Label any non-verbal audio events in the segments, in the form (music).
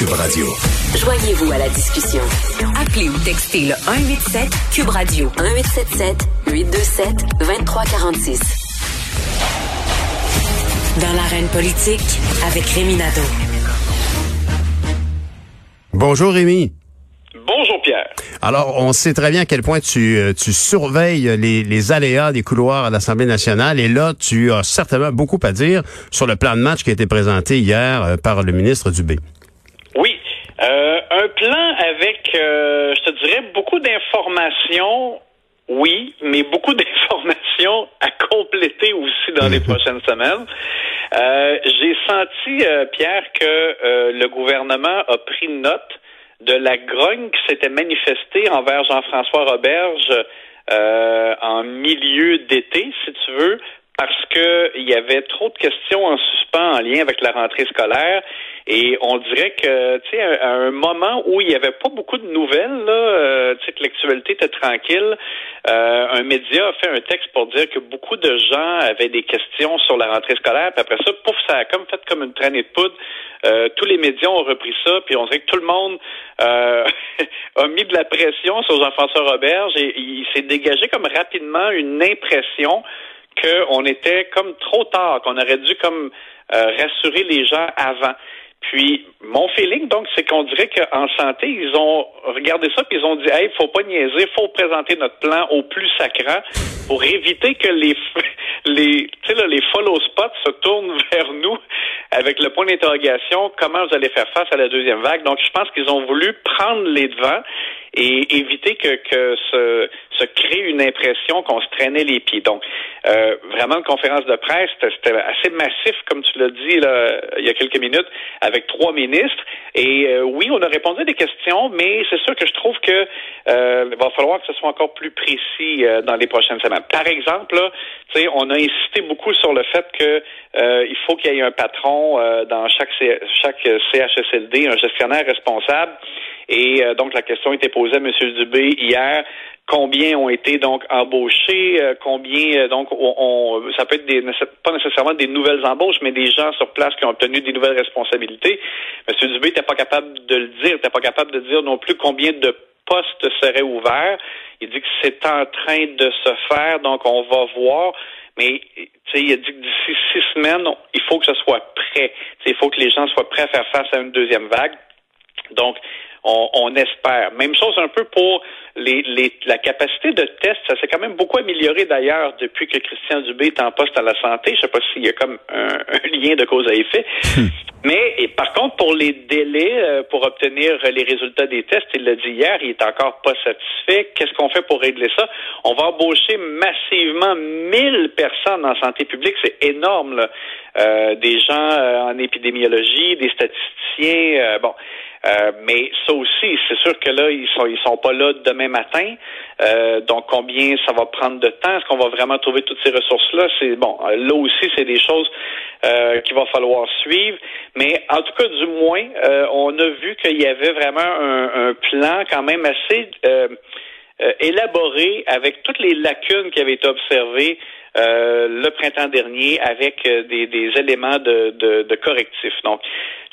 Cube Radio. Joignez-vous à la discussion. Appelez ou textez le 187 Cube Radio 1877 827 2346. Dans l'arène politique avec Rémi Nadeau. Bonjour Rémi. Bonjour Pierre. Alors, on sait très bien à quel point tu, euh, tu surveilles les, les aléas des couloirs à l'Assemblée nationale et là, tu as certainement beaucoup à dire sur le plan de match qui a été présenté hier euh, par le ministre Dubé. Euh, un plan avec, euh, je te dirais, beaucoup d'informations, oui, mais beaucoup (laughs) d'informations à compléter aussi dans les (laughs) prochaines semaines. Euh, J'ai senti, euh, Pierre, que le gouvernement a pris note de la grogne qui s'était manifestée envers Jean-François Roberge euh, en milieu d'été, si tu veux, parce qu'il y avait trop de questions en suspens en lien avec la rentrée scolaire. Et on dirait que, tu sais, à un moment où il n'y avait pas beaucoup de nouvelles, là, euh, tu sais, que l'actualité était tranquille, euh, un média a fait un texte pour dire que beaucoup de gens avaient des questions sur la rentrée scolaire. Puis après ça, pouf, ça a comme fait comme une traînée de poudre. Euh, tous les médias ont repris ça, puis on dirait que tout le monde (laughs) a mis de la pression sur Jean-François Roberge et il s'est dégagé comme rapidement une impression qu'on était comme trop tard, qu'on aurait dû comme rassurer les gens avant. Puis mon feeling, donc, c'est qu'on dirait qu'en santé, ils ont regardé ça puis ils ont dit Hey, faut pas niaiser, faut présenter notre plan au plus sacrant pour éviter que les (laughs) les sais les follow spots se tournent (laughs) vers nous avec le point d'interrogation comment vous allez faire face à la deuxième vague. Donc je pense qu'ils ont voulu prendre les devants et éviter que, que se, se crée une impression qu'on se traînait les pieds. Donc, euh, vraiment, une conférence de presse, c'était assez massif, comme tu l'as dit là, il y a quelques minutes, avec trois ministres. Et euh, oui, on a répondu à des questions, mais c'est sûr que je trouve que euh, va falloir que ce soit encore plus précis euh, dans les prochaines semaines. Par exemple, là, on a insisté beaucoup sur le fait que euh, faut qu'il y ait un patron dans chaque CHSLD, un gestionnaire responsable. Et donc la question était posée à M. Dubé hier combien ont été donc embauchés, euh, combien euh, donc on, ça peut être des, pas nécessairement des nouvelles embauches, mais des gens sur place qui ont obtenu des nouvelles responsabilités. Monsieur Dubé n'était pas capable de le dire, n'était pas capable de dire non plus combien de postes seraient ouverts. Il dit que c'est en train de se faire, donc on va voir. Mais il a dit que d'ici six semaines, il faut que ce soit prêt. il faut que les gens soient prêts à faire face à une deuxième vague. Donc, on, espère. Même chose un peu pour les, les, la capacité de test. Ça s'est quand même beaucoup amélioré d'ailleurs depuis que Christian Dubé est en poste à la santé. Je sais pas s'il y a comme (laughs) un, lien de cause à effet. Hmm. Mais et par contre, pour les délais euh, pour obtenir les résultats des tests, il l'a dit hier, il est encore pas satisfait. Qu'est-ce qu'on fait pour régler ça? On va embaucher massivement 1000 personnes en santé publique. C'est énorme. Là. Euh, des gens euh, en épidémiologie, des statisticiens. bon. Euh, mais ça aussi, c'est sûr que là, ils sont ils sont pas là demain matin. Euh, donc combien ça va prendre de temps? Est-ce qu'on va vraiment trouver toutes ces ressources-là? C'est bon. Là aussi, c'est des choses euh, qu'il va falloir suivre. Mais en tout cas, du moins, on a vu qu'il y avait vraiment un, un, plan quand même assez élaboré avec toutes les lacunes qui avaient été observées. le printemps dernier avec des, des éléments de, de, de correctifs. Donc,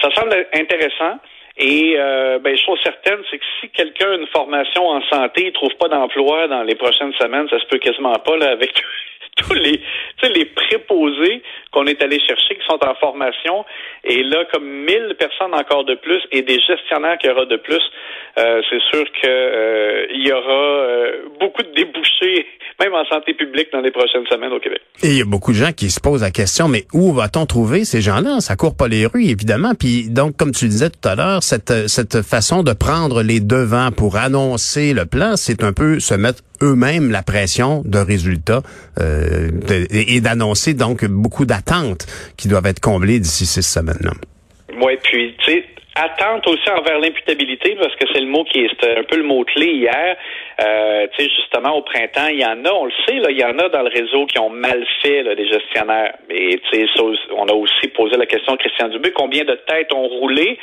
ça semble intéressant. Et euh, ben, chose certaine, c'est que si quelqu'un a une formation en santé, il trouve pas d'emploi dans les prochaines semaines, ça se peut quasiment pas là avec (laughs) tous les, les préposés qu'on est allé chercher qui sont en formation. Et là, comme 1000 personnes encore de plus et des gestionnaires qu'il y aura de plus, euh, c'est sûr qu'il euh, y aura euh, beaucoup de débouchés, (laughs) même en santé publique, dans les prochaines semaines au Québec. Et il y a beaucoup de gens qui se posent la question, mais où va-t-on trouver ces gens-là? Ça court pas les rues, évidemment. Puis donc, comme tu disais tout à l'heure, cette, cette façon de prendre les devants pour annoncer le plan, c'est un peu se mettre eux-mêmes la pression de résultats euh, et, d'annoncer donc beaucoup d'attentes qui doivent être comblées d'ici six semaines. Oui, puis tu sais, attente aussi envers l'imputabilité parce que c'est le mot qui est un peu le mot clé hier. Euh, tu sais, justement au printemps, il y en a, on le sait il y en a dans le réseau qui ont mal fait là, des gestionnaires. Mais tu sais, on a aussi posé la question à Christian Dubé combien de têtes ont roulé?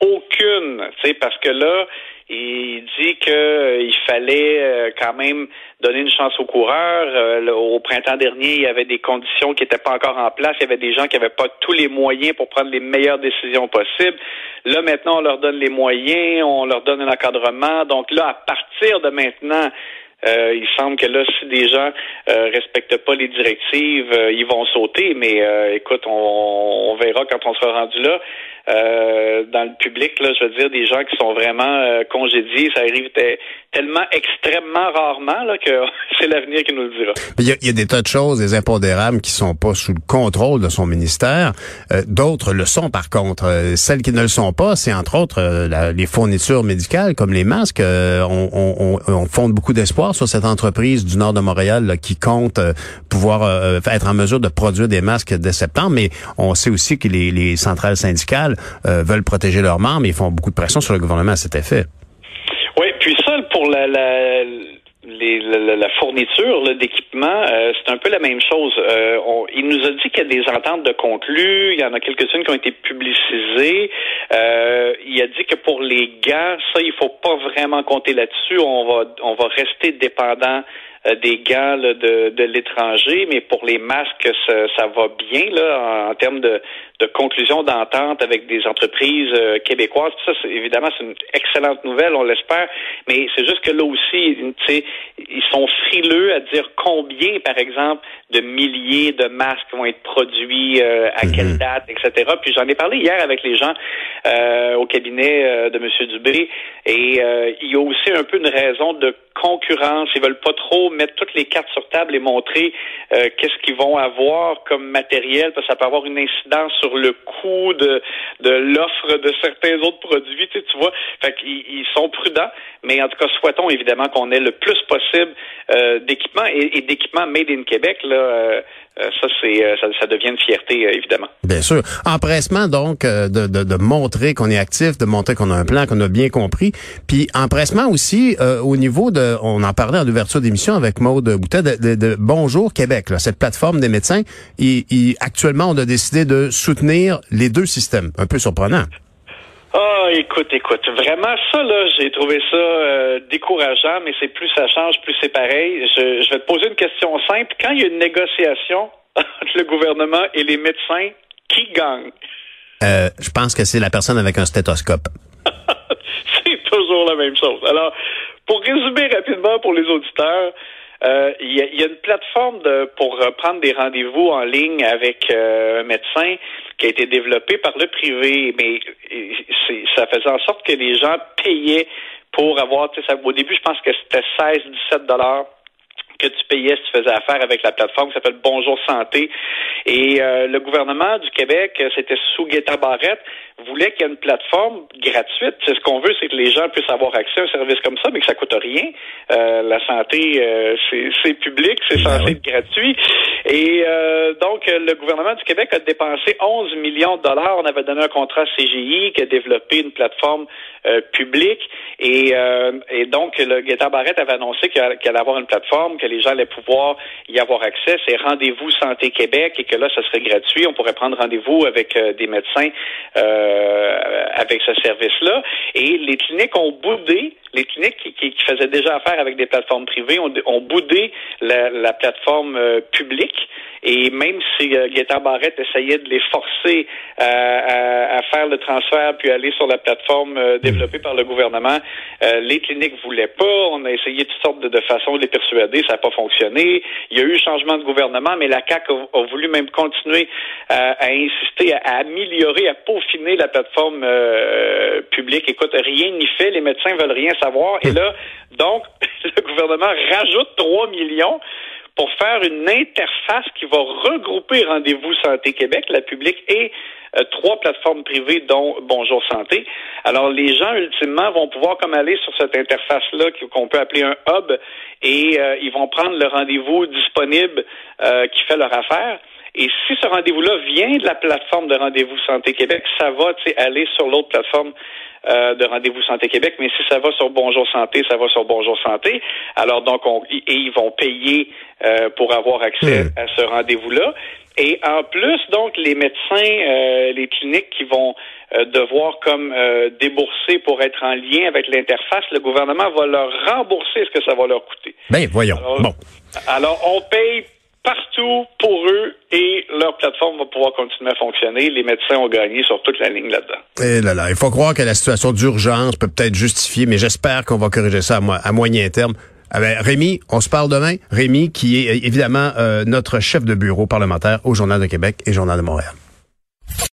Aucune, tu sais, parce que là, Il dit qu'il fallait quand même donner une chance aux coureurs. au printemps dernier, il y avait des conditions qui n'étaient pas encore en place. Il y avait des gens qui n'avaient pas tous les moyens pour prendre les meilleures décisions possibles. Là, maintenant, on leur donne les moyens, on leur donne un encadrement. Donc là, à partir de maintenant, euh, il semble que là, si des gens euh, respectent pas les directives, euh, ils vont sauter. Mais euh, écoute, on, on, verra quand on sera rendu là. Euh, dans le public, là, je veux dire, des gens qui sont vraiment euh, congédiés, ça arrive tellement extrêmement rarement là, que (laughs) c'est l'avenir qui nous le dira. Il y, a, des tas de choses, des impondérables qui sont pas sous le contrôle de son ministère. Euh, D'autres le sont par contre. Euh, celles qui ne le sont pas, c'est entre autres euh, les fournitures médicales comme les masques. on, on, on, fonde beaucoup d'espoir sur cette entreprise du nord de Montréal qui compte pouvoir être en mesure de produire des masques dès septembre. Mais on sait aussi que les, les centrales syndicales veulent protéger leurs membres, ils font beaucoup de pression sur le gouvernement à cet effet. Pour la, la la, fourniture d'équipement, euh, c'est un peu la même chose. Euh, il nous a dit qu'il y a des ententes de conclus, il y en a quelques-unes qui ont été publicisées. il a dit que pour les gants, ça, il faut pas vraiment compter là-dessus. On va, on va rester dépendant des gants de, de l'étranger, mais pour les masques, ça, ça va bien là en termes de, de conclusion d'entente avec des entreprises euh, québécoises. Ça, c'est, évidemment, c'est une excellente nouvelle, on l'espère, mais c'est juste que là aussi, ils sont frileux à dire combien, par exemple, de milliers de masques vont être produits, euh, à quelle mhm. date, etc. Puis j'en ai parlé hier avec les gens euh, au cabinet de M. Dubé, et il y a aussi un peu une raison de concurrence. Ils veulent pas trop mettre toutes les cartes sur table et montrer qu'est-ce qu'ils vont avoir comme matériel, parce que ça peut avoir une incidence sur le coût de, de l'offre de certains autres produits, tu, vois. Fait qu'ils ils sont prudents, mais en tout cas, souhaitons évidemment qu'on ait le plus possible euh, d'équipements et, d'équipements made in Québec. Là, euh, euh, ça, c'est ça, devient une fierté, évidemment. Bien sûr. Empressement, donc, de, de, montrer qu'on est actif, de montrer qu'on a un plan, qu'on a bien compris. Puis empressement aussi au niveau de, on en parlait en ouverture d'émission avec Maude Boutet, de, de, Bonjour Québec, cette plateforme des médecins. actuellement, on a décidé de soutenir les deux systèmes. Un peu surprenant. Ah, écoute, écoute, vraiment ça là, j'ai trouvé ça euh, décourageant, mais c'est plus ça change, plus c'est pareil. Je, vais te poser une question simple. Quand il y a une négociation (laughs) entre le gouvernement et les médecins, qui gagne? Euh, Je pense que c'est la personne avec un stéthoscope. (laughs) c'est toujours la même chose. Alors, pour résumer rapidement pour les auditeurs, euh, il y, a une plateforme de, pour prendre des rendez-vous en ligne avec un médecin qui a été développé par le privé, mais ça faisait en sorte que les gens payaient pour avoir, au début, je pense que c'était 16, 17 dollars que tu payais si tu faisais affaire avec la plateforme qui s'appelle Bonjour Santé. Et euh, le gouvernement du Québec, c'était sous Guetta Barrette, voulait qu'il y ait une plateforme gratuite. C'est ce qu'on veut, c'est que les gens puissent avoir accès à un service comme ça, mais que ça coûte rien. Euh, la santé, euh, c'est public, c'est ben censé être gratuit. Et donc, le gouvernement du Québec a dépensé 11 millions de dollars. On avait donné un contrat à CGI qui a développé une plateforme publique. Et, et donc, le Guetta Barrette avait annoncé qu'il allait avoir une plateforme, que les gens allaient pouvoir y avoir accès. C'est Rendez-vous Santé Québec et que là, ça serait gratuit. On pourrait prendre rendez-vous avec des médecins euh, avec ce service-là. Et les cliniques ont boudé, les cliniques qui, faisaient déjà affaire avec des plateformes privées ont, boudé la, la plateforme euh, publique. Et même si euh, Barrette essayait de les forcer euh, à, à, faire le transfert puis aller sur la plateforme euh, développée par le gouvernement, les cliniques voulaient pas. On a essayé toutes sortes de, de façons de les persuader, ça n'a pas fonctionné. Il y a eu changement de gouvernement, mais la CAC a, voulu même continuer à, insister, à, améliorer, à peaufiner la plateforme publique. Écoute, rien n'y fait, les médecins veulent rien savoir. Et là, donc, (laughs) le gouvernement rajoute 3 millions pour faire une interface qui va regrouper Rendez-vous Santé Québec, la publique, et euh, trois plateformes privées, dont Bonjour Santé. Alors, les gens, ultimement, vont pouvoir comme aller sur cette interface-là qu'on peut appeler un hub, et euh, ils vont prendre le rendez-vous disponible euh, qui fait leur affaire. Et si ce rendez-vous-là vient de la plateforme de Rendez-vous Santé Québec, ça va aller sur l'autre plateforme euh, de Rendez-vous Santé Québec, mais si ça va sur Bonjour Santé, ça va sur Bonjour Santé. Alors donc, on, et ils vont payer euh, pour avoir accès hmm. à ce rendez-vous-là. Et en plus, donc, les médecins, euh, les cliniques qui vont devoir comme débourser pour être en lien avec l'interface, le gouvernement va leur rembourser ce que ça va leur coûter. Ben voyons. bon. Alors, on paye partout pour eux et leur plateforme va pouvoir continuer à fonctionner. Les médecins ont gagné sur toute la ligne là-dedans. Et eh là il faut croire que la situation d'urgence peut peut-être justifier, mais j'espère qu'on va corriger ça à, moyen terme. Ah ben, Rémi, on se parle demain. Rémi, qui est évidemment euh, notre chef de bureau parlementaire au Journal de Québec et Journal de Montréal.